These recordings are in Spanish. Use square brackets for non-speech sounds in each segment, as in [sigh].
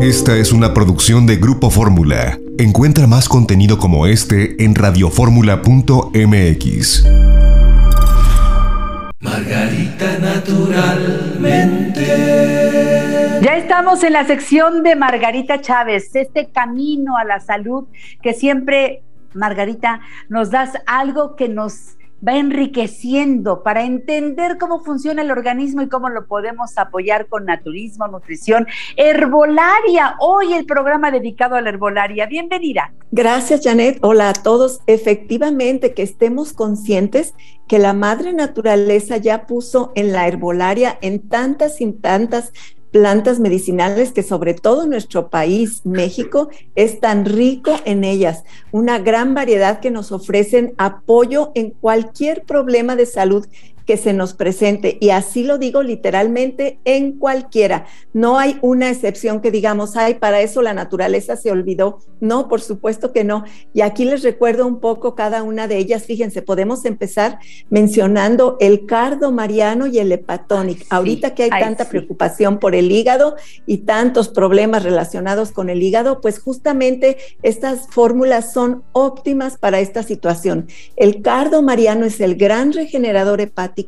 Esta es una producción de Grupo Fórmula. Encuentra más contenido como este en radioformula.mx. Margarita naturalmente. Ya estamos en la sección de Margarita Chávez, este camino a la salud que siempre, Margarita, nos das algo que nos va enriqueciendo para entender cómo funciona el organismo y cómo lo podemos apoyar con naturismo, nutrición, herbolaria. Hoy el programa dedicado a la herbolaria. Bienvenida. Gracias, Janet. Hola a todos. Efectivamente, que estemos conscientes que la madre naturaleza ya puso en la herbolaria en tantas y tantas plantas medicinales que sobre todo nuestro país, México, es tan rico en ellas. Una gran variedad que nos ofrecen apoyo en cualquier problema de salud que se nos presente. Y así lo digo literalmente en cualquiera. No hay una excepción que digamos, ay, para eso la naturaleza se olvidó. No, por supuesto que no. Y aquí les recuerdo un poco cada una de ellas. Fíjense, podemos empezar mencionando el cardo mariano y el hepatonic. Ahorita que hay tanta preocupación por el hígado y tantos problemas relacionados con el hígado, pues justamente estas fórmulas son óptimas para esta situación. El cardo mariano es el gran regenerador hepático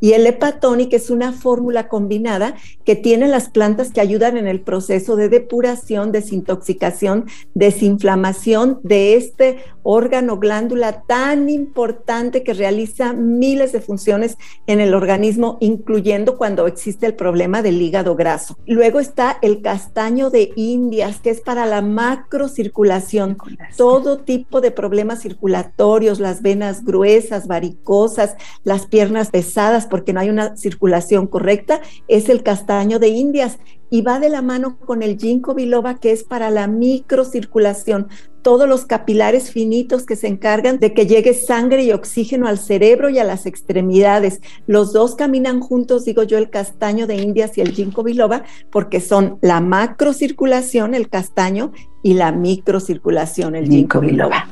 y el Hepatonic es una fórmula combinada que tiene las plantas que ayudan en el proceso de depuración, desintoxicación, desinflamación de este órgano glándula tan importante que realiza miles de funciones en el organismo, incluyendo cuando existe el problema del hígado graso. Luego está el castaño de Indias, que es para la macrocirculación, todo tipo de problemas circulatorios, las venas gruesas, varicosas, las piernas pesadas porque no hay una circulación correcta, es el castaño de Indias y va de la mano con el ginkgo biloba que es para la microcirculación, todos los capilares finitos que se encargan de que llegue sangre y oxígeno al cerebro y a las extremidades. Los dos caminan juntos, digo yo, el castaño de Indias y el ginkgo biloba, porque son la macrocirculación, el castaño, y la microcirculación, el ginkgo biloba.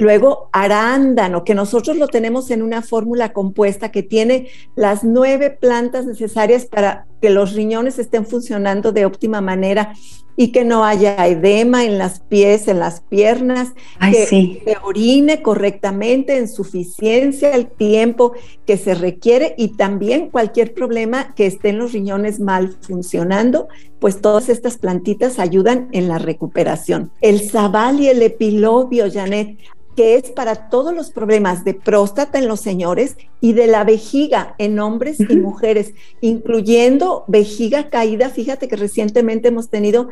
Luego, arándano, que nosotros lo tenemos en una fórmula compuesta que tiene las nueve plantas necesarias para que los riñones estén funcionando de óptima manera y que no haya edema en las pies, en las piernas, que se orine correctamente en suficiencia el tiempo que se requiere y también cualquier problema que esté en los riñones mal funcionando, pues todas estas plantitas ayudan en la recuperación. El zabal y el epilobio, Janet, que es para todos los problemas de próstata en los señores y de la vejiga en hombres y mujeres, incluyendo vejiga caída. Fíjate que recientemente hemos tenido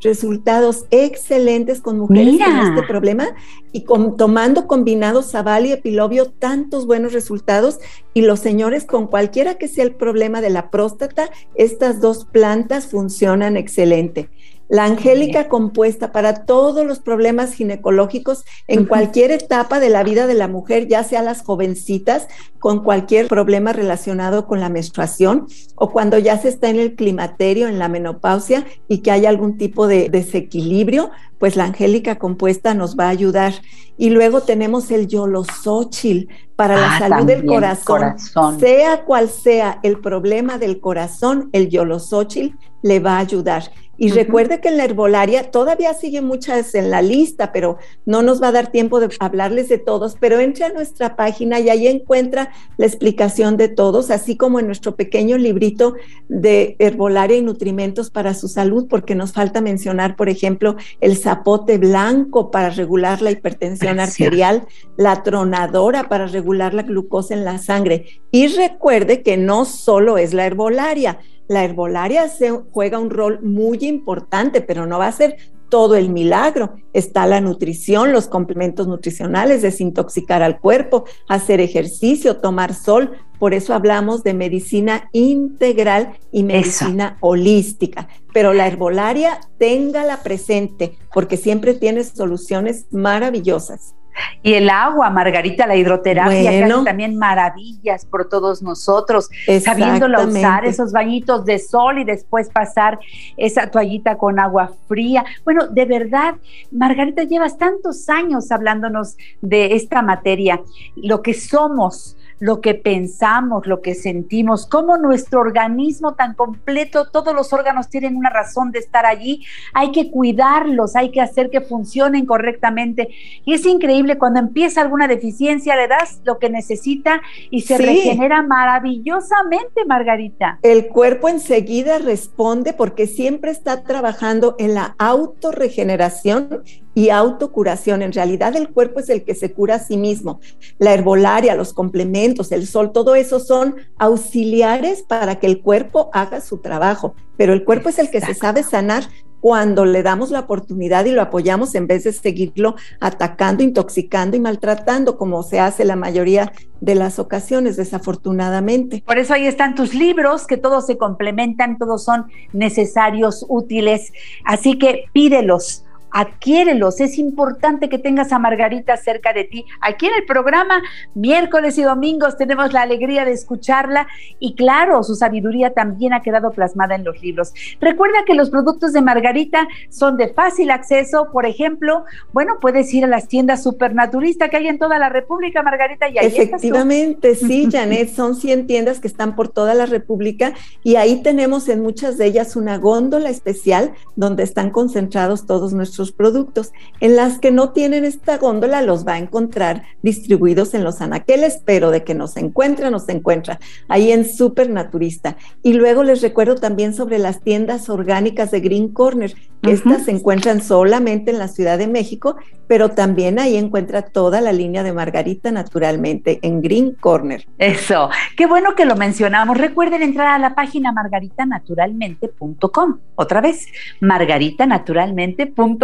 resultados excelentes con mujeres con este problema y tomando combinados Zabal y Epilobio, tantos buenos resultados. Y los señores, con cualquiera que sea el problema de la próstata, estas dos plantas funcionan excelente. La angélica compuesta para todos los problemas ginecológicos en cualquier etapa de la vida de la mujer, ya sea las jovencitas con cualquier problema relacionado con la menstruación o cuando ya se está en el climaterio, en la menopausia y que hay algún tipo de desequilibrio, pues la angélica compuesta nos va a ayudar. Y luego tenemos el yolosóchil para la ah, salud del corazón. Sea cual sea el problema del corazón, el yolosóchil le va a ayudar. Y recuerde que en la herbolaria todavía siguen muchas en la lista, pero no nos va a dar tiempo de hablarles de todos, pero entre a nuestra página y ahí encuentra la explicación de todos, así como en nuestro pequeño librito de herbolaria y nutrimentos para su salud, porque nos falta mencionar, por ejemplo, el zapote blanco para regular la hipertensión arterial, la tronadora para regular la glucosa en la sangre. Y recuerde que no solo es la herbolaria, la herbolaria se juega un rol muy importante, pero no va a ser todo el milagro. Está la nutrición, los complementos nutricionales, desintoxicar al cuerpo, hacer ejercicio, tomar sol. Por eso hablamos de medicina integral y medicina holística. Pero la herbolaria, téngala presente, porque siempre tiene soluciones maravillosas. Y el agua, Margarita, la hidroterapia, que hace también maravillas por todos nosotros, sabiéndola usar, esos bañitos de sol y después pasar esa toallita con agua fría. Bueno, de verdad, Margarita, llevas tantos años hablándonos de esta materia, lo que somos, lo que pensamos, lo que sentimos, cómo nuestro organismo tan completo, todos los órganos tienen una razón de estar allí, hay que cuidarlos, hay que hacer que funcionen correctamente. Y es increíble cuando empieza alguna deficiencia, le das lo que necesita y se regenera maravillosamente, Margarita. El cuerpo enseguida responde porque siempre está trabajando en la autorregeneración y autocuración. En realidad el cuerpo es el que se cura a sí mismo. La herbolaria, los complementos, el sol, todo eso son auxiliares para que el cuerpo haga su trabajo. Pero el cuerpo es el que se sabe sanar cuando le damos la oportunidad y lo apoyamos en vez de seguirlo atacando, intoxicando y maltratando, como se hace la mayoría de las ocasiones, desafortunadamente. Por eso ahí están tus libros, que todos se complementan, todos son necesarios, útiles. Así que pídelos adquiérelos. Es importante que tengas a Margarita cerca de ti. Aquí en el programa, miércoles y domingos, tenemos la alegría de escucharla y claro, su sabiduría también ha quedado plasmada en los libros. Recuerda que los productos de Margarita son de fácil acceso. Por ejemplo, bueno, puedes ir a las tiendas supernaturista que hay en toda la República, Margarita. Y ahí Efectivamente, sí, [laughs] Janet, son 100 tiendas que están por toda la República y ahí tenemos en muchas de ellas una góndola especial donde están concentrados todos nuestros productos. En las que no tienen esta góndola los va a encontrar distribuidos en los anaqueles, pero de que nos encuentra, nos encuentra ahí en Supernaturista. Y luego les recuerdo también sobre las tiendas orgánicas de Green Corner, estas se encuentran solamente en la Ciudad de México, pero también ahí encuentra toda la línea de Margarita naturalmente en Green Corner. Eso, qué bueno que lo mencionamos. Recuerden entrar a la página margaritanaturalmente.com. Otra vez, margaritanaturalmente.com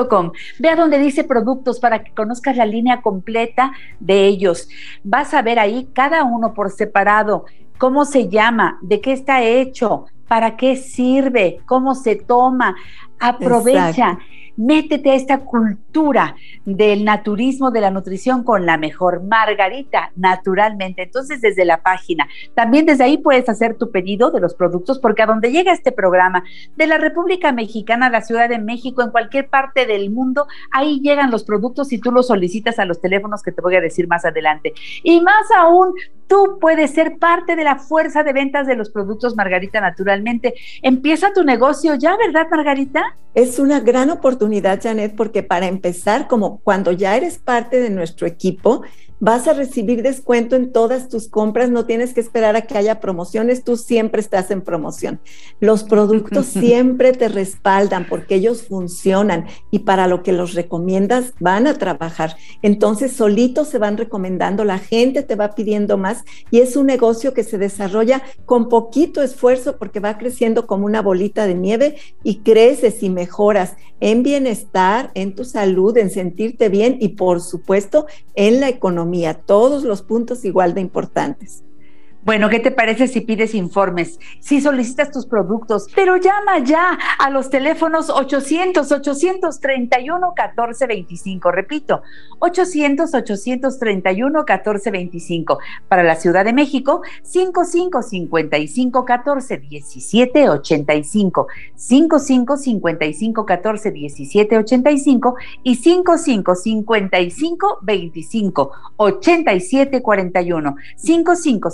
Ve a donde dice productos para que conozcas la línea completa de ellos. Vas a ver ahí cada uno por separado, cómo se llama, de qué está hecho, para qué sirve, cómo se toma. Aprovecha métete a esta cultura del naturismo, de la nutrición con la mejor margarita, naturalmente. Entonces, desde la página, también desde ahí puedes hacer tu pedido de los productos, porque a donde llega este programa, de la República Mexicana, la Ciudad de México, en cualquier parte del mundo, ahí llegan los productos y tú los solicitas a los teléfonos que te voy a decir más adelante. Y más aún, tú puedes ser parte de la fuerza de ventas de los productos Margarita naturalmente. Empieza tu negocio ya, ¿verdad, Margarita? Es una gran oportunidad, Janet, porque para empezar, como cuando ya eres parte de nuestro equipo, vas a recibir descuento en todas tus compras, no tienes que esperar a que haya promociones, tú siempre estás en promoción. Los productos siempre te respaldan porque ellos funcionan y para lo que los recomiendas van a trabajar. Entonces solitos se van recomendando, la gente te va pidiendo más y es un negocio que se desarrolla con poquito esfuerzo porque va creciendo como una bolita de nieve y creces y mejoras en bienestar, en tu salud, en sentirte bien y por supuesto en la economía todos los puntos igual de importantes. Bueno, ¿qué te parece si pides informes? Si solicitas tus productos, pero llama ya a los teléfonos 800-831-1425. Repito, 800-831-1425. Para la Ciudad de México, 55-55-14-1785. 55-55-14-1785 y 55-55-25 8741. 55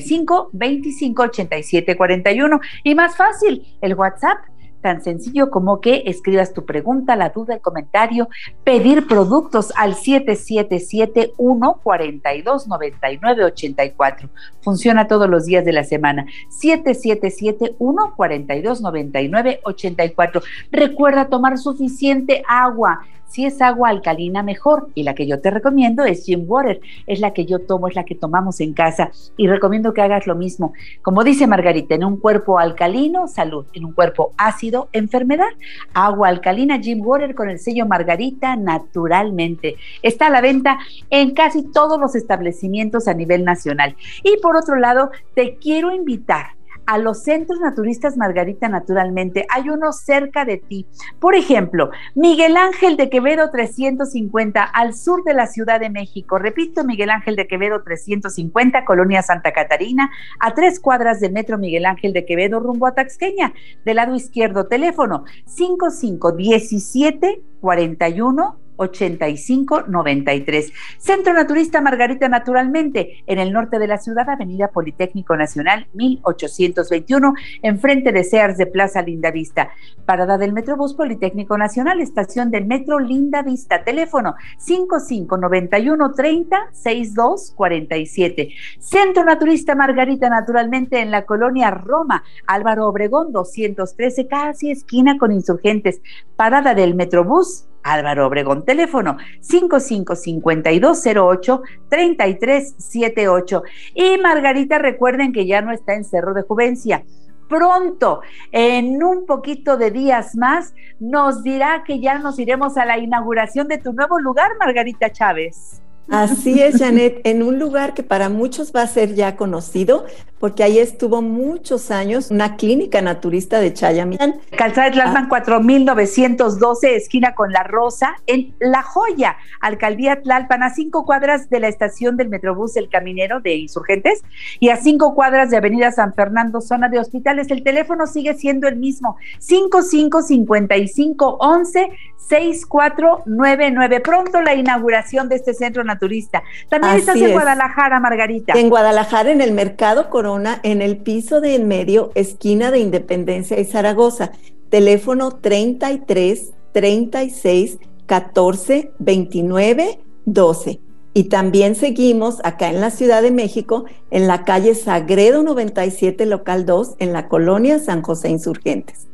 55 25 87 41. Y más fácil, el WhatsApp tan sencillo como que escribas tu pregunta, la duda, el comentario, pedir productos al 777-142-9984. Funciona todos los días de la semana. 777-142-9984. Recuerda tomar suficiente agua. Si es agua alcalina, mejor. Y la que yo te recomiendo es Gym Water. Es la que yo tomo, es la que tomamos en casa. Y recomiendo que hagas lo mismo. Como dice Margarita, en un cuerpo alcalino, salud. En un cuerpo ácido, enfermedad. Agua alcalina Gym Water con el sello Margarita naturalmente. Está a la venta en casi todos los establecimientos a nivel nacional. Y por otro lado, te quiero invitar a los centros naturistas Margarita naturalmente. Hay uno cerca de ti. Por ejemplo, Miguel Ángel de Quevedo 350 al sur de la Ciudad de México. Repito, Miguel Ángel de Quevedo 350, Colonia Santa Catarina, a tres cuadras del metro Miguel Ángel de Quevedo rumbo a Taxqueña. Del lado izquierdo, teléfono 5517 41 8593. Centro Naturista Margarita Naturalmente, en el norte de la ciudad, Avenida Politécnico Nacional 1821, enfrente de Sears de Plaza Linda Vista. Parada del Metrobús Politécnico Nacional, estación del Metro Linda Vista. Teléfono 5591 30 62 47. Centro Naturista Margarita Naturalmente en la colonia Roma, Álvaro Obregón 213, casi esquina con insurgentes. Parada del Metrobús Álvaro Obregón. Teléfono 555208-3378. Y Margarita, recuerden que ya no está en Cerro de Juvencia. Pronto, en un poquito de días más, nos dirá que ya nos iremos a la inauguración de tu nuevo lugar, Margarita Chávez. Así es, Janet, en un lugar que para muchos va a ser ya conocido, porque ahí estuvo muchos años una clínica naturista de Chayamán. Calzada de Tlalpan 4912, ah. esquina con La Rosa, en La Joya, Alcaldía Tlalpan, a cinco cuadras de la estación del Metrobús El Caminero de Insurgentes y a cinco cuadras de Avenida San Fernando, zona de hospitales. El teléfono sigue siendo el mismo, 555511 6499. Pronto la inauguración de este centro naturista. También estás en Guadalajara, Margarita. En Guadalajara, en el Mercado Corona, en el piso de en medio, esquina de Independencia y Zaragoza. Teléfono 33 36 14 29 12. Y también seguimos acá en la Ciudad de México, en la calle Sagredo 97, local 2, en la colonia San José Insurgentes.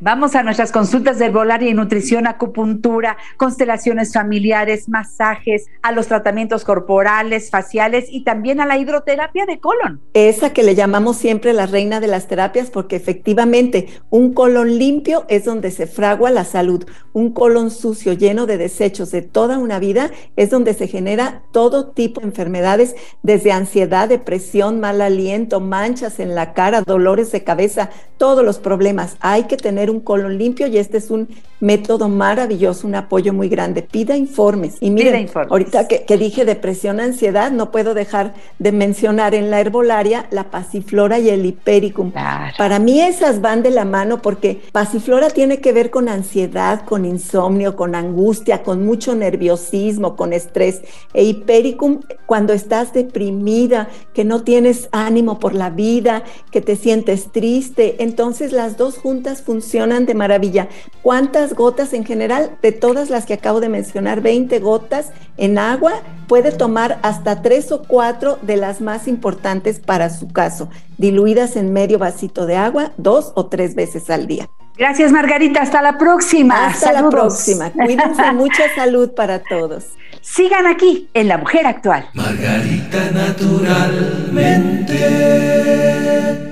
Vamos a nuestras consultas de herbolaria y nutrición, acupuntura, constelaciones familiares, masajes, a los tratamientos corporales, faciales y también a la hidroterapia de colon. Esa que le llamamos siempre la reina de las terapias porque efectivamente un colon limpio es donde se fragua la salud. Un colon sucio lleno de desechos de toda una vida es donde se genera todo tipo de enfermedades, desde ansiedad, depresión, mal aliento, manchas en la cara, dolores de cabeza, todos los problemas. Hay que un colon limpio y este es un método maravilloso, un apoyo muy grande. Pida informes. Y miren, ahorita que, dije depresión, ansiedad, no puedo dejar de mencionar en la herbolaria la pasiflora y el hipericum. Para mí esas van de la mano porque pasiflora tiene que ver con ansiedad, con insomnio, con angustia, con mucho nerviosismo, con estrés. E hipericum cuando estás deprimida, que no tienes ánimo por la vida, que te sientes triste. Entonces las dos juntas funcionan de maravilla. ¿Cuántas gotas en general? De todas las que acabo de mencionar, 20 gotas en agua, puede tomar hasta tres o cuatro de las más importantes para su caso, diluidas en medio vasito de agua dos o tres veces al día. Gracias, Margarita. Hasta la próxima. Hasta la próxima. Cuídense, [laughs] mucha salud para todos. Sigan aquí en La Mujer Actual. Margarita naturalmente.